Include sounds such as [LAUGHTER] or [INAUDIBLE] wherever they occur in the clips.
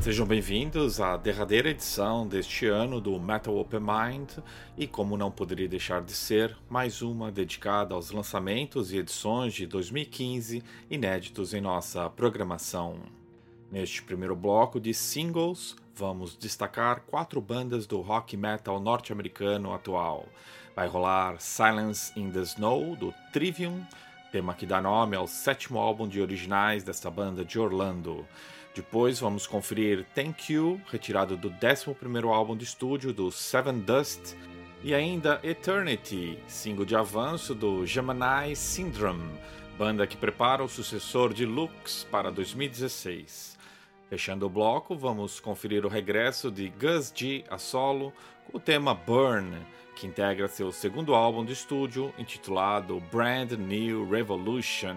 Sejam bem-vindos à derradeira edição deste ano do Metal Open Mind e, como não poderia deixar de ser, mais uma dedicada aos lançamentos e edições de 2015 inéditos em nossa programação. Neste primeiro bloco de singles, vamos destacar quatro bandas do rock metal norte-americano atual. Vai rolar Silence in the Snow, do Trivium, tema que dá nome ao sétimo álbum de originais desta banda de Orlando. Depois vamos conferir Thank You, retirado do 11 álbum de estúdio do Seven Dust, e ainda Eternity, single de avanço do Gemini Syndrome, banda que prepara o sucessor de Lux para 2016. Fechando o bloco, vamos conferir o regresso de Gus G a solo com o tema Burn, que integra seu segundo álbum de estúdio intitulado Brand New Revolution.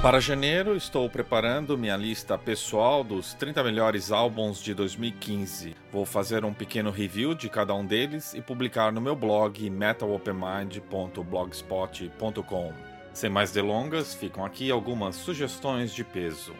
Para janeiro, estou preparando minha lista pessoal dos 30 melhores álbuns de 2015. Vou fazer um pequeno review de cada um deles e publicar no meu blog metalopenmind.blogspot.com. Sem mais delongas, ficam aqui algumas sugestões de peso.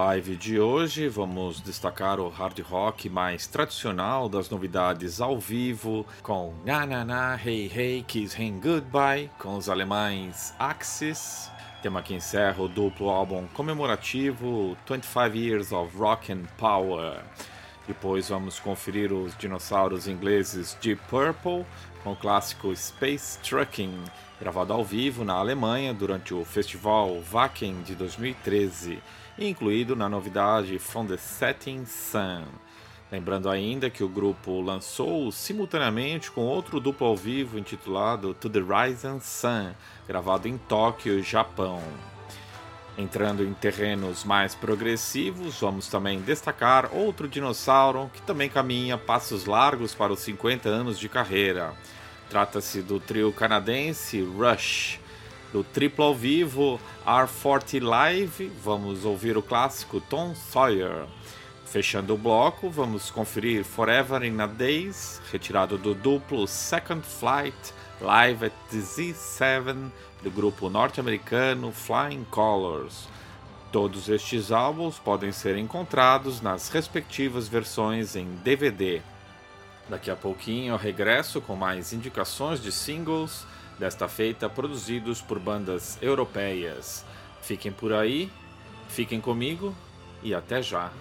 Live de hoje, vamos destacar o hard rock mais tradicional das novidades ao vivo, com Na Na Na Hey Hey Kiss Hang Goodbye, com os alemães Axis, tema que encerra o duplo álbum comemorativo 25 Years of Rock and Power. Depois vamos conferir os dinossauros ingleses Deep Purple, com o clássico Space Trucking, gravado ao vivo na Alemanha durante o festival Wacken de 2013 e incluído na novidade From the Setting Sun. Lembrando ainda que o grupo lançou simultaneamente com outro duplo ao vivo intitulado To the Rising Sun, gravado em Tóquio, Japão. Entrando em terrenos mais progressivos, vamos também destacar outro dinossauro que também caminha passos largos para os 50 anos de carreira. Trata-se do trio canadense Rush. Do triplo ao vivo R40 Live, vamos ouvir o clássico Tom Sawyer. Fechando o bloco, vamos conferir Forever in a Days, retirado do duplo Second Flight Live at the Z7 do grupo norte-americano Flying Colors. Todos estes álbuns podem ser encontrados nas respectivas versões em DVD. Daqui a pouquinho eu regresso com mais indicações de singles, desta feita produzidos por bandas europeias. Fiquem por aí, fiquem comigo e até já!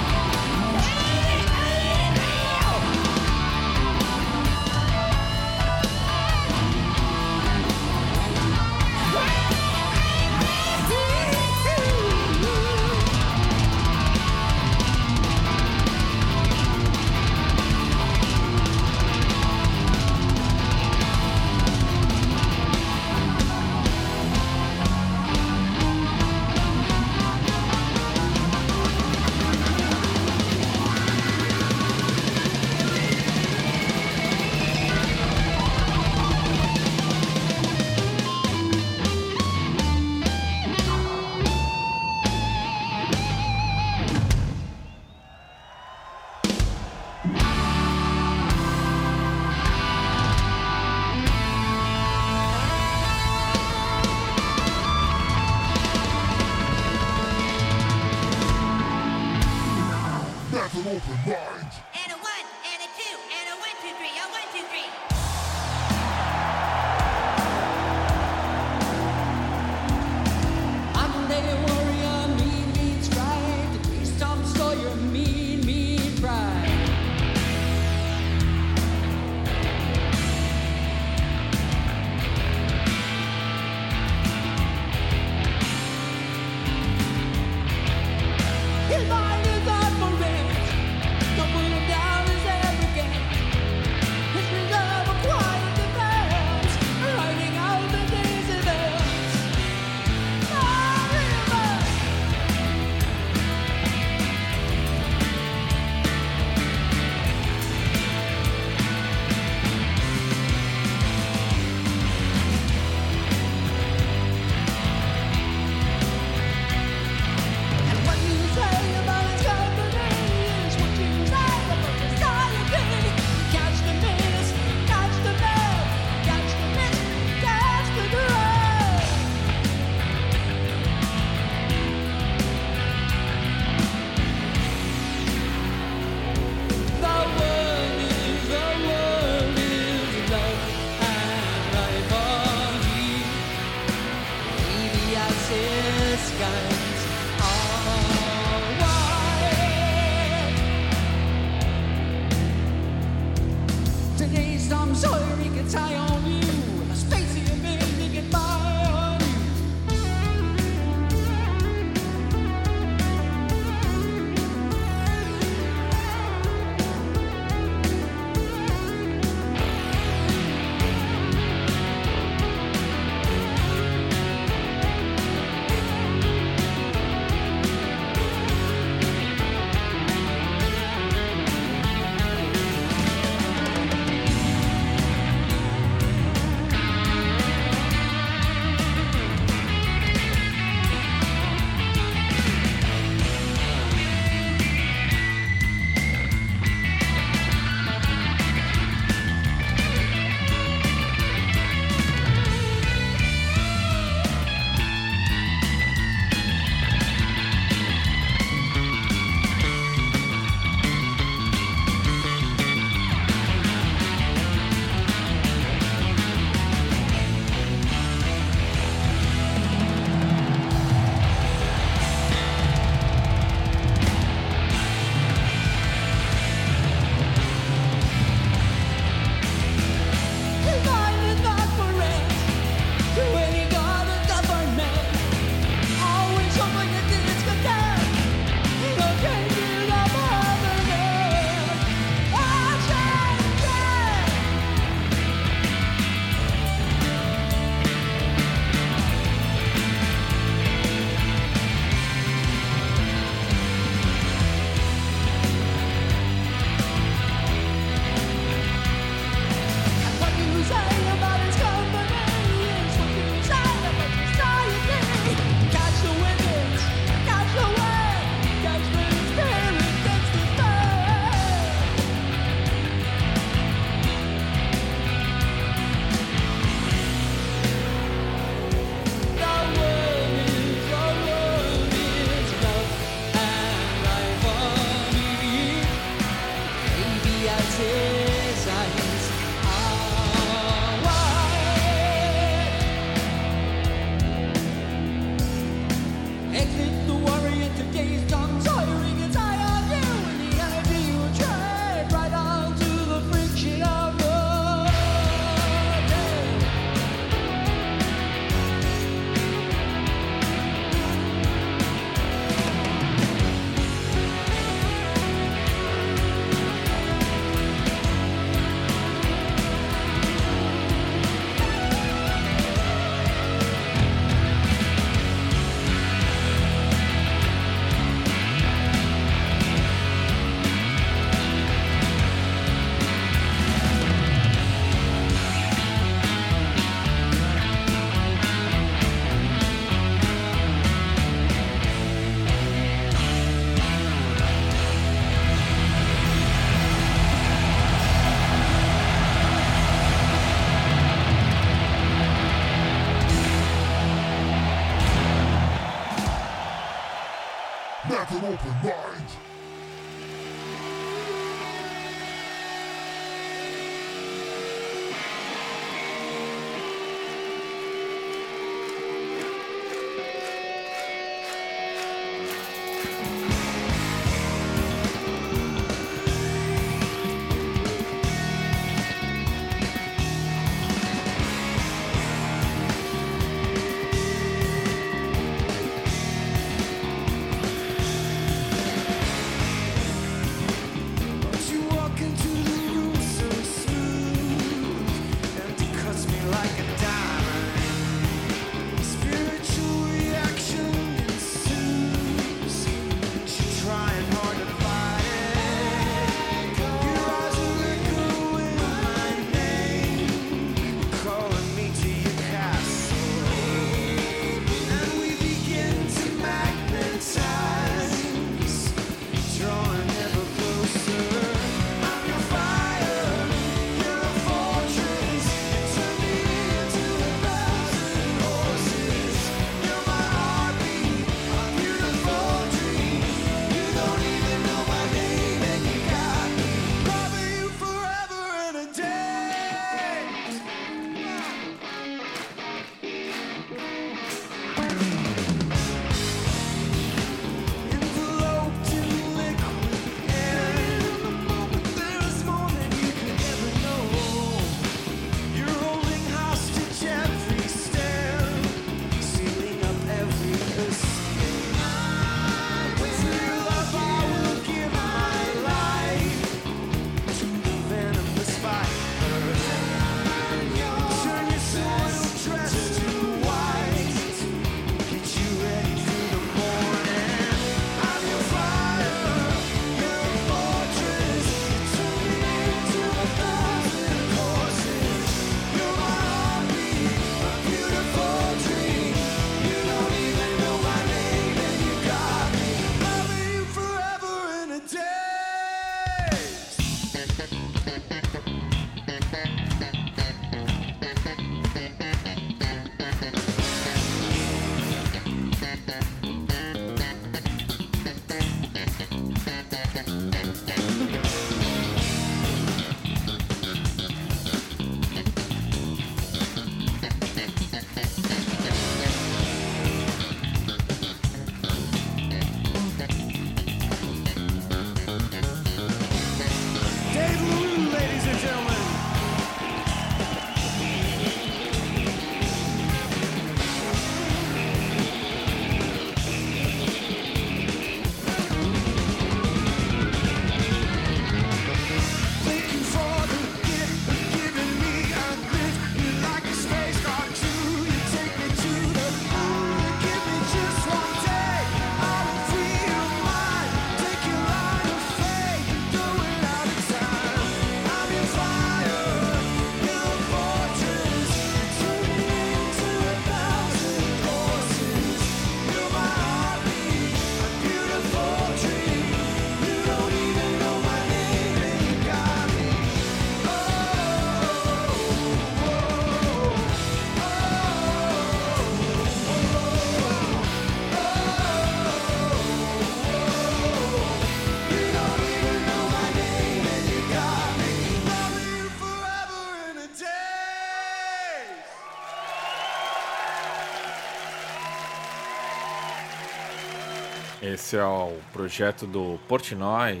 pertence ao é projeto do Portnoy,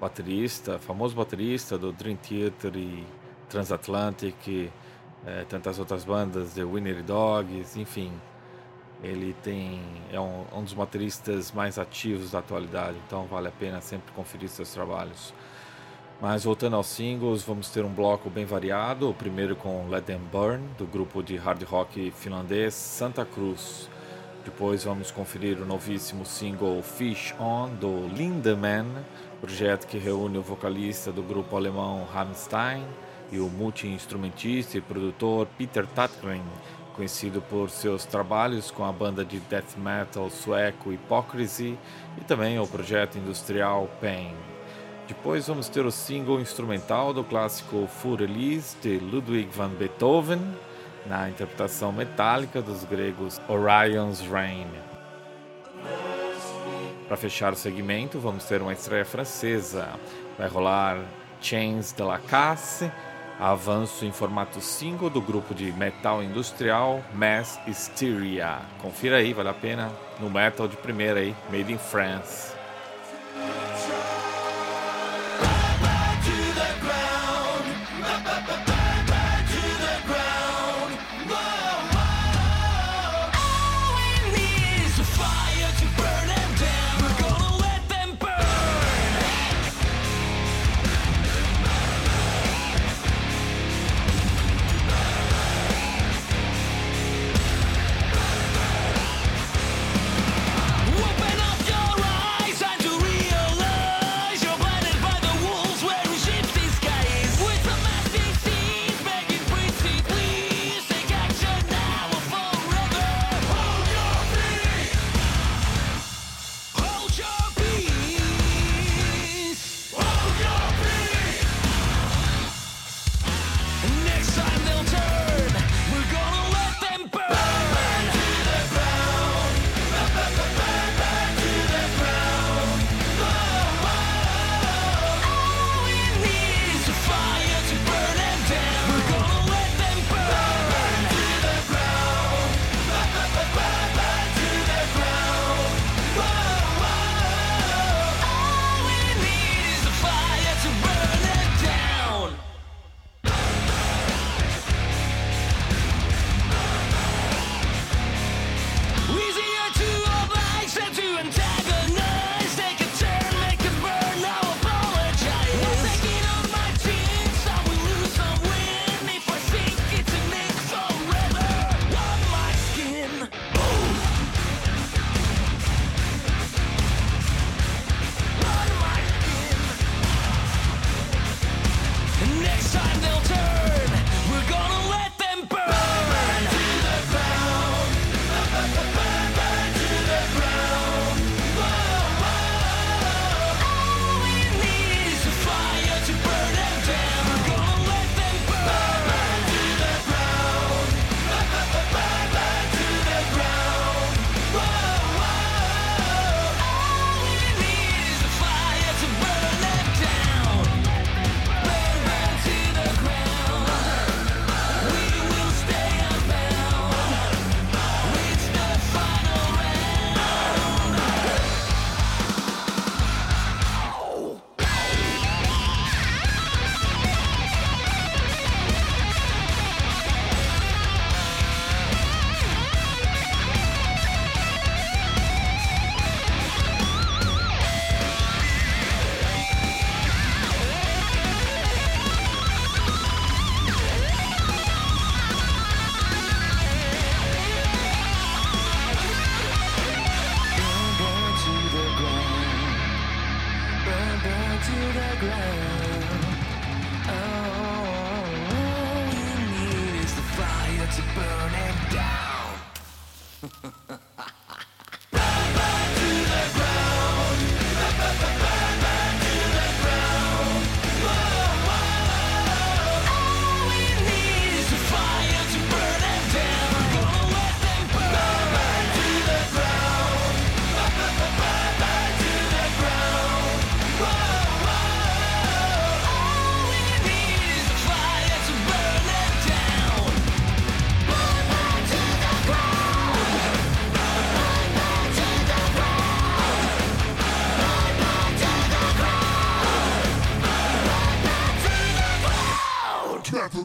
baterista, famoso baterista do Dream Theater e Transatlantic, é, tantas outras bandas, The Winner Dogs, enfim. Ele tem é um, um dos bateristas mais ativos da atualidade, então vale a pena sempre conferir seus trabalhos. Mas voltando aos singles, vamos ter um bloco bem variado, o primeiro com Let Them Burn, do grupo de hard rock finlandês Santa Cruz. Depois vamos conferir o novíssimo single Fish On do Lindemann, projeto que reúne o vocalista do grupo alemão Rammstein e o multi-instrumentista e produtor Peter Tatgren, conhecido por seus trabalhos com a banda de death metal sueco Hypocrisy e também o projeto industrial Pain. Depois vamos ter o single instrumental do clássico Furelis de Ludwig van Beethoven na interpretação metálica dos gregos Orion's Reign. Para fechar o segmento, vamos ter uma estreia francesa. Vai rolar Chains de la Casse, avanço em formato single do grupo de metal industrial Mass Hysteria. Confira aí, vale a pena. No metal de primeira aí, Made in France. burning down. [LAUGHS]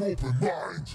open minds.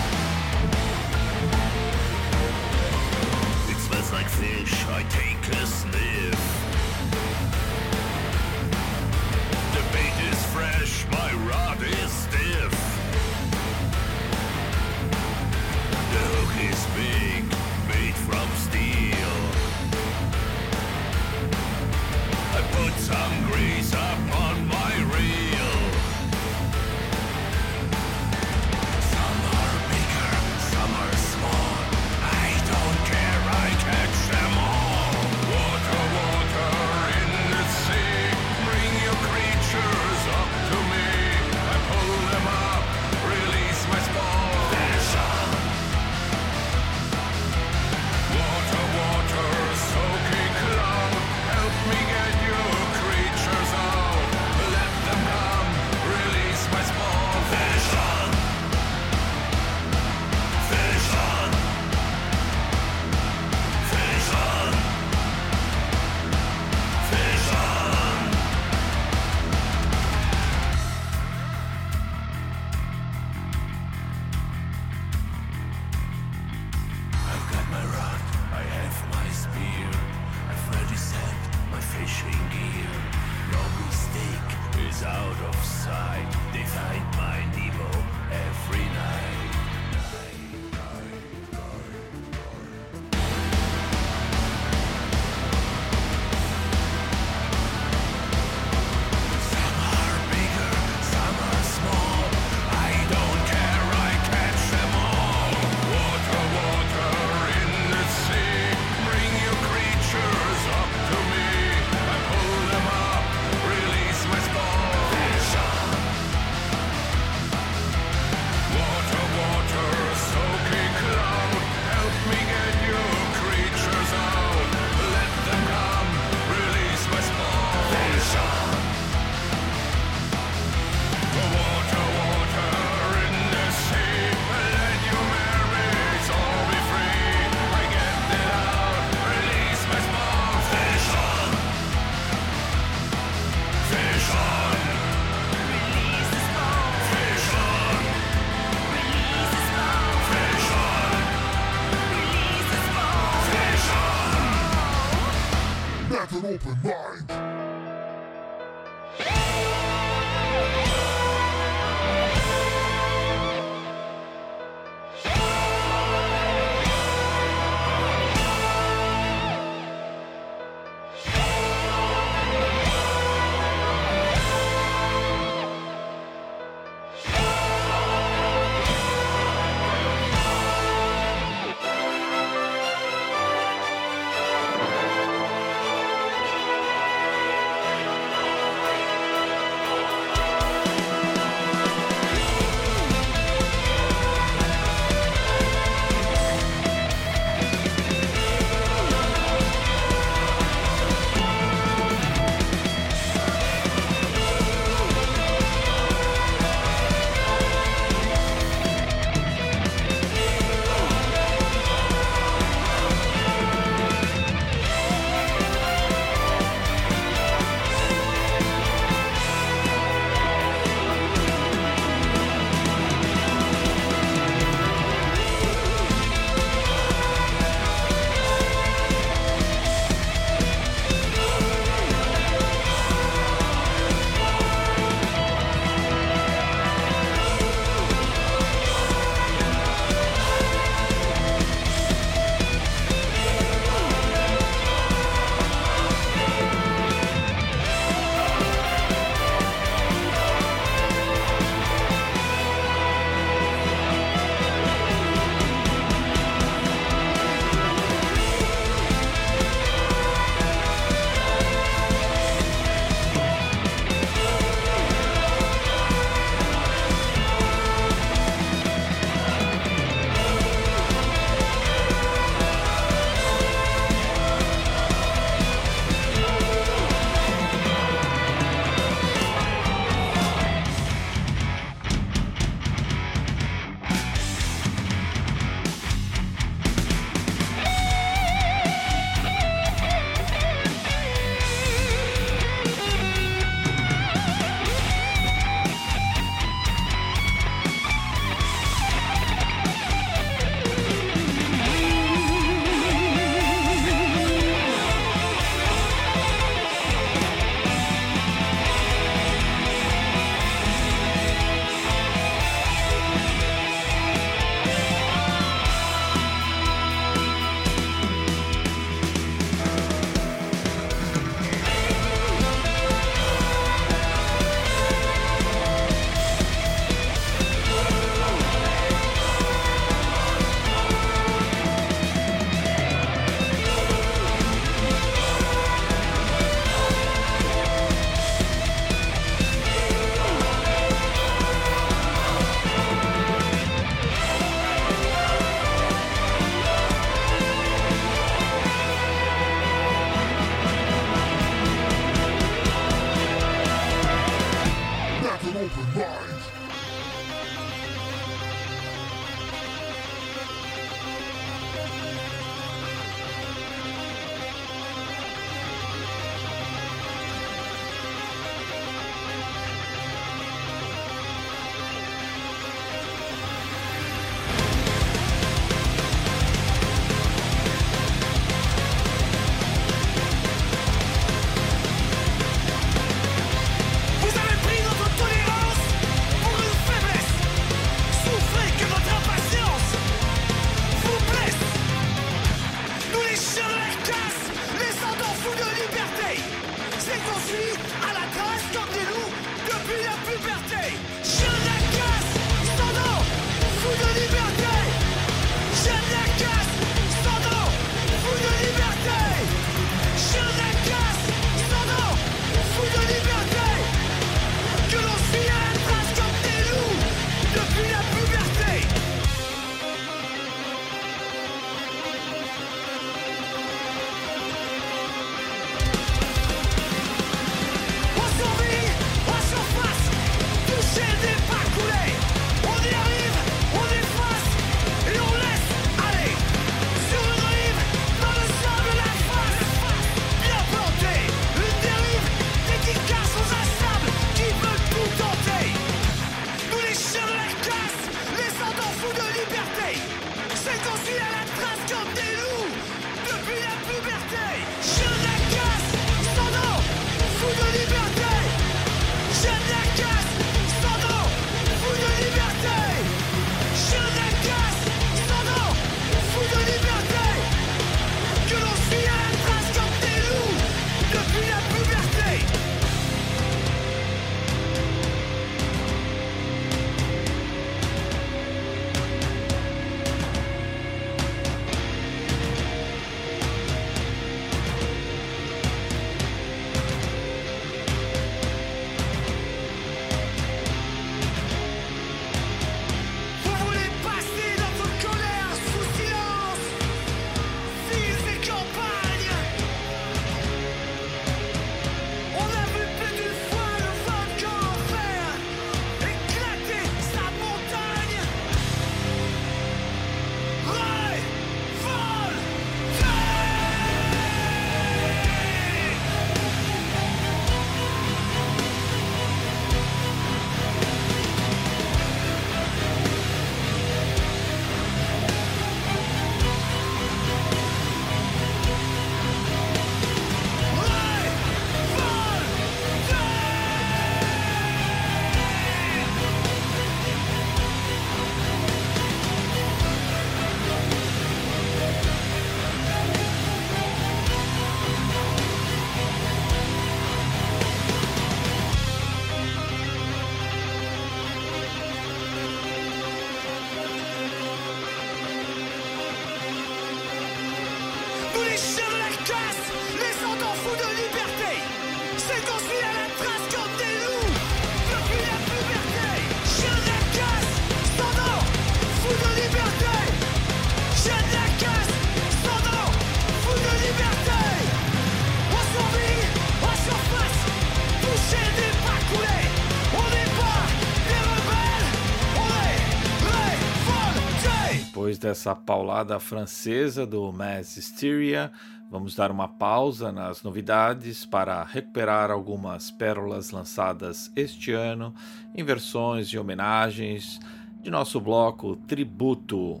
Dessa paulada francesa do Mass Hysteria, vamos dar uma pausa nas novidades para recuperar algumas pérolas lançadas este ano em versões e homenagens de nosso bloco Tributo.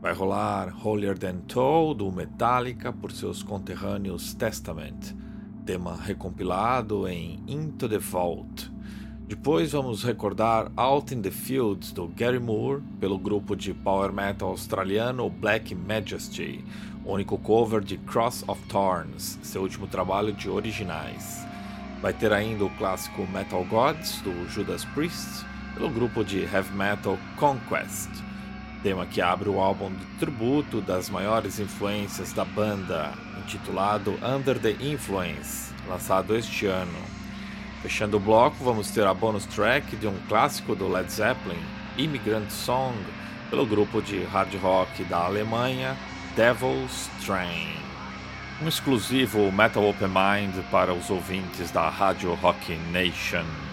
Vai rolar Holier Than Thou do Metallica por seus conterrâneos Testament, tema recompilado em Into the Vault. Depois vamos recordar Out in the Fields do Gary Moore pelo grupo de power metal australiano Black Majesty, único cover de Cross of Thorns, seu último trabalho de originais. Vai ter ainda o clássico Metal Gods do Judas Priest pelo grupo de heavy metal Conquest, tema que abre o álbum de tributo das maiores influências da banda, intitulado Under the Influence, lançado este ano. Fechando o bloco, vamos ter a bonus track de um clássico do Led Zeppelin, Immigrant Song, pelo grupo de hard rock da Alemanha, Devil's Train. Um exclusivo Metal Open Mind para os ouvintes da Rádio Rock Nation.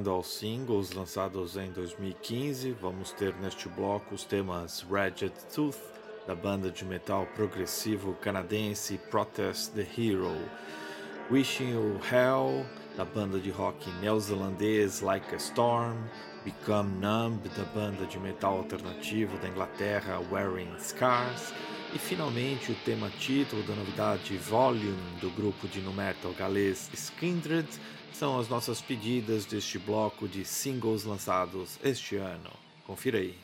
Voltando aos singles lançados em 2015, vamos ter neste bloco os temas Ragged Tooth, da banda de metal progressivo canadense Protest the Hero, Wishing You Hell, da banda de rock neozelandês Like a Storm, Become Numb, da banda de metal alternativo da Inglaterra Wearing Scars, e finalmente o tema título da novidade Volume do grupo de nu metal galês Skindred são as nossas pedidas deste bloco de singles lançados este ano. Confira aí.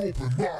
Open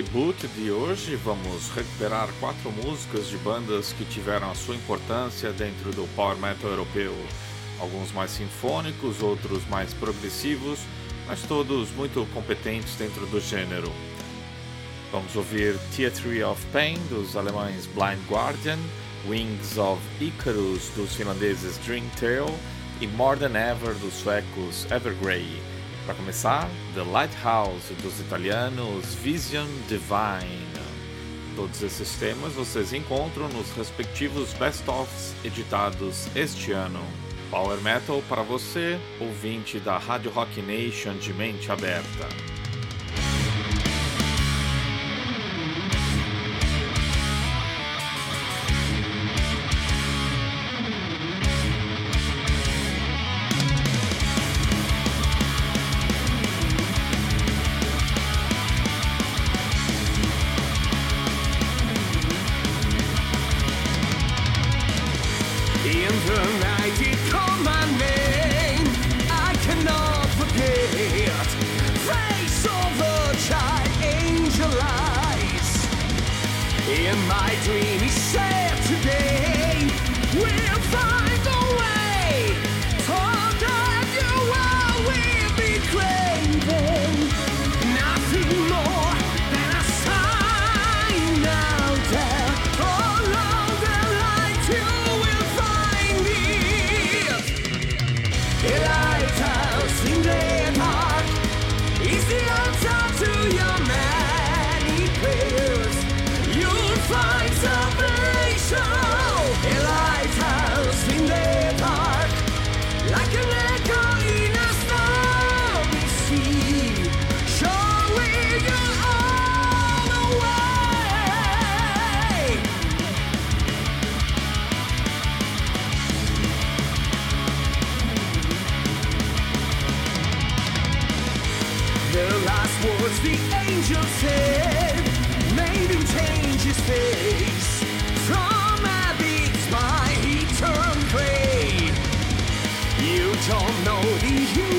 reboot de hoje, vamos recuperar quatro músicas de bandas que tiveram a sua importância dentro do power metal europeu. Alguns mais sinfônicos, outros mais progressivos, mas todos muito competentes dentro do gênero. Vamos ouvir Theatre of Pain dos alemães Blind Guardian, Wings of Icarus dos finlandeses Dream Tale e More Than Ever dos suecos Evergrey. Para começar, The Lighthouse dos italianos Vision Divine. Todos esses temas vocês encontram nos respectivos best-ofs editados este ano. Power Metal para você, ouvinte da Rádio Rock Nation de mente aberta. Don't know the human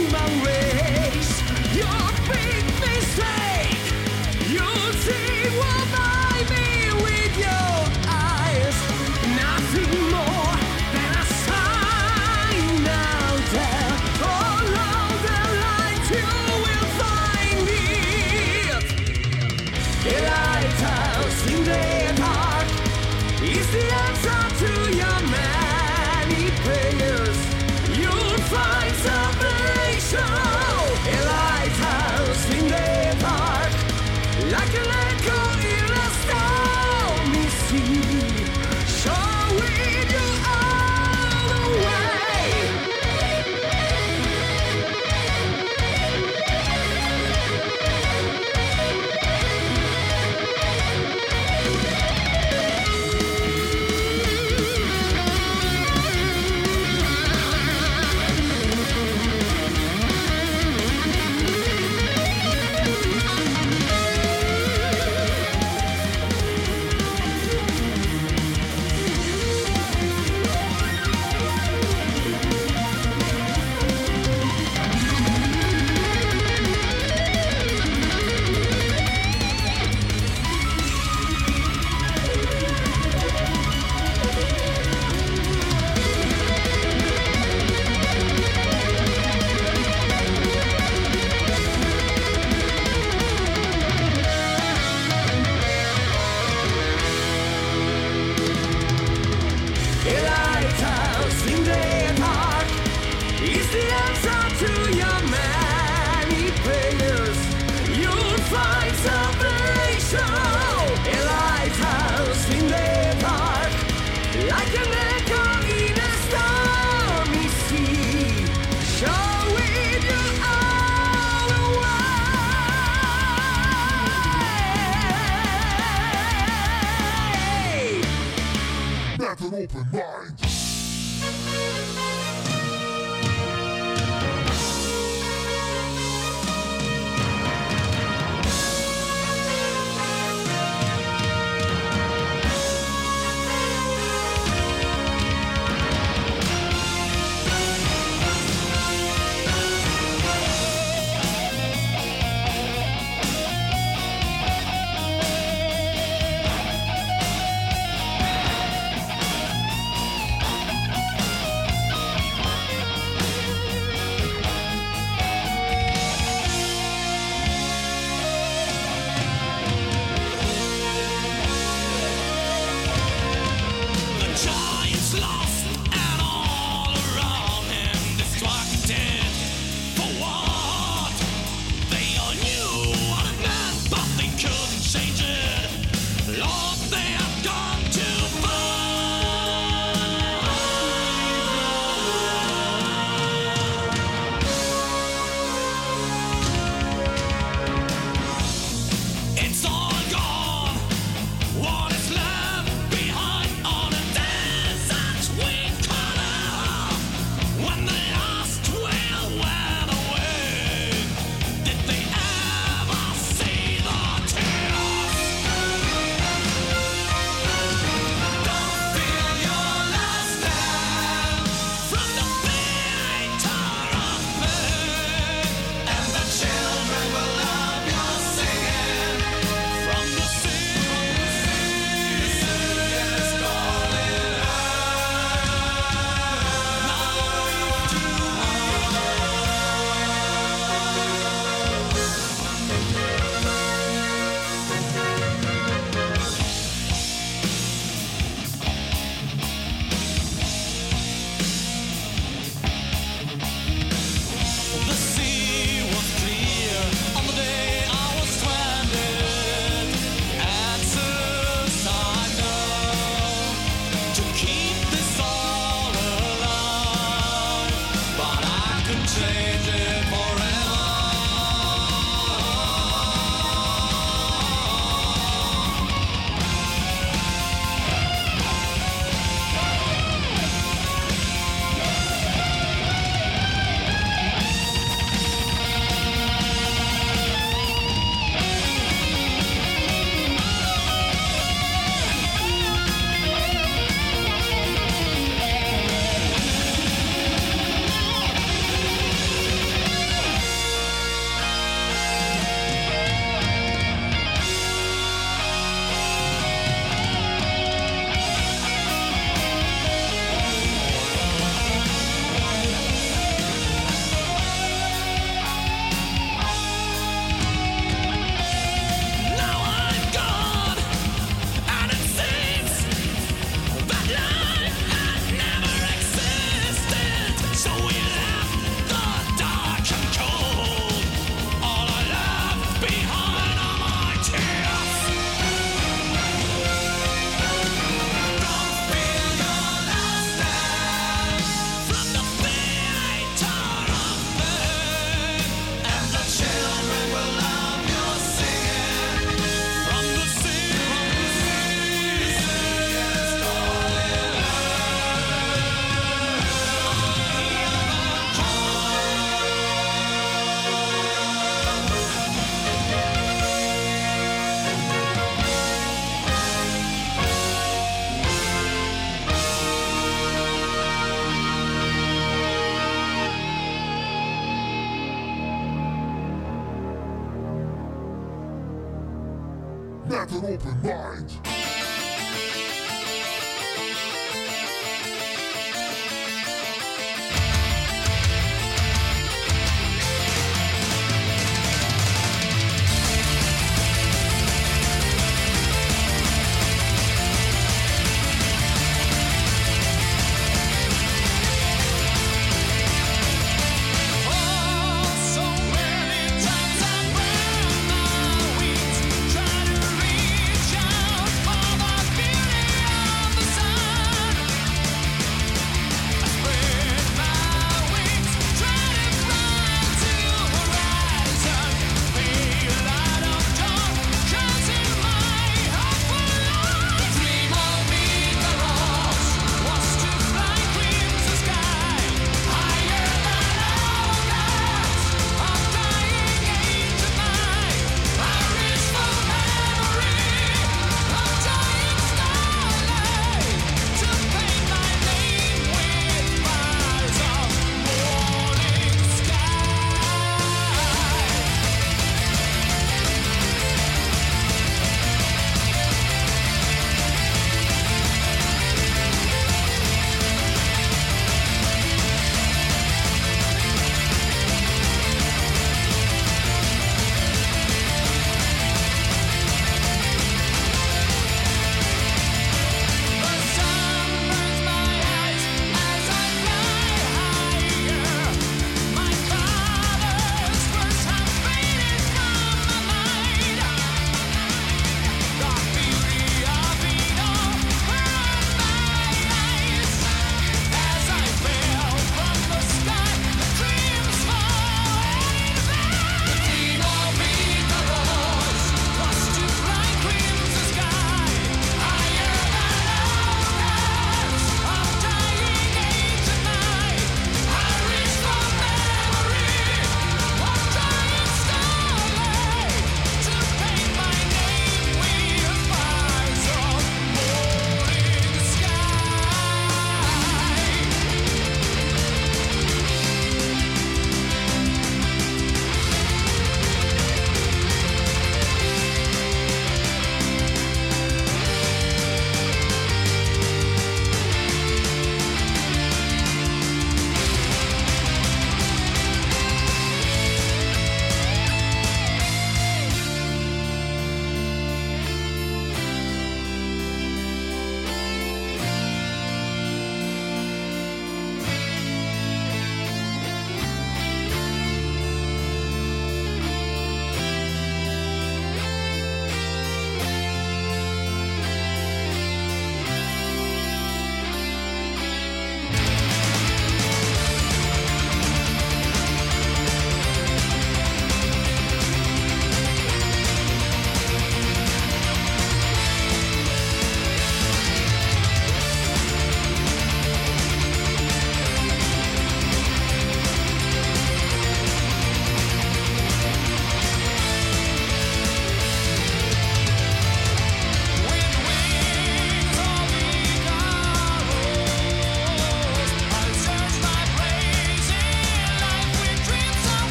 open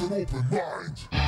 an open mind.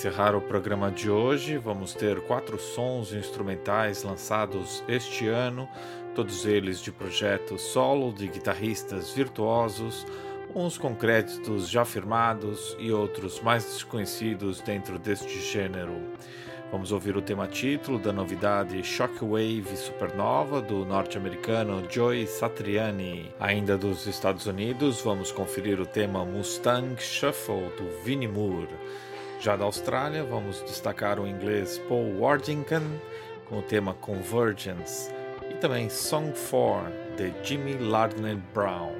Encerrar o programa de hoje, vamos ter quatro sons instrumentais lançados este ano, todos eles de projetos solo de guitarristas virtuosos, uns com créditos já firmados e outros mais desconhecidos dentro deste gênero. Vamos ouvir o tema título da novidade Shockwave Supernova do norte-americano Joey Satriani. Ainda dos Estados Unidos, vamos conferir o tema Mustang Shuffle do Vinnie Moore. Já da Austrália, vamos destacar o inglês Paul Wardingham com o tema Convergence e também Song 4 de Jimmy Lardner Brown.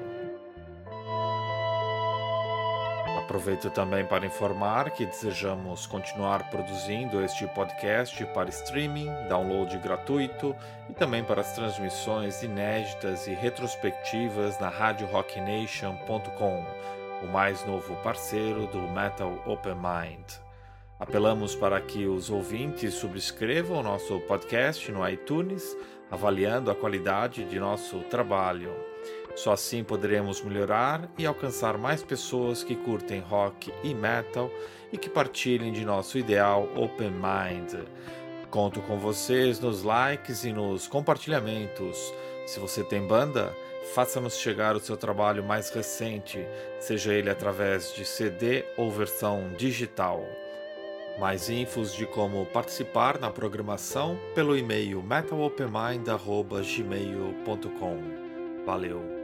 Aproveito também para informar que desejamos continuar produzindo este podcast para streaming, download gratuito e também para as transmissões inéditas e retrospectivas na RadioRockNation.com, o mais novo parceiro do Metal Open Mind. Apelamos para que os ouvintes subscrevam nosso podcast no iTunes, avaliando a qualidade de nosso trabalho. Só assim poderemos melhorar e alcançar mais pessoas que curtem rock e metal e que partilhem de nosso ideal Open Mind. Conto com vocês nos likes e nos compartilhamentos. Se você tem banda, faça-nos chegar o seu trabalho mais recente, seja ele através de CD ou versão digital. Mais infos de como participar na programação pelo e-mail metalopenmind.gmail.com. Valeu!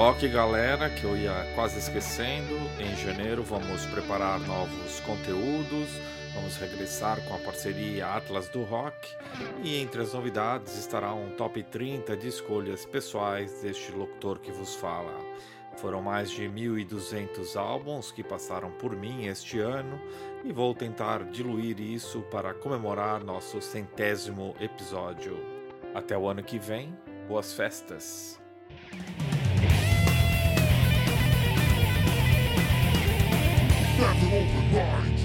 Toque, galera, que eu ia quase esquecendo. Em janeiro vamos preparar novos conteúdos, vamos regressar com a parceria Atlas do Rock e entre as novidades estará um top 30 de escolhas pessoais deste locutor que vos fala. Foram mais de 1.200 álbuns que passaram por mim este ano e vou tentar diluir isso para comemorar nosso centésimo episódio. Até o ano que vem, boas festas! That's an open mind.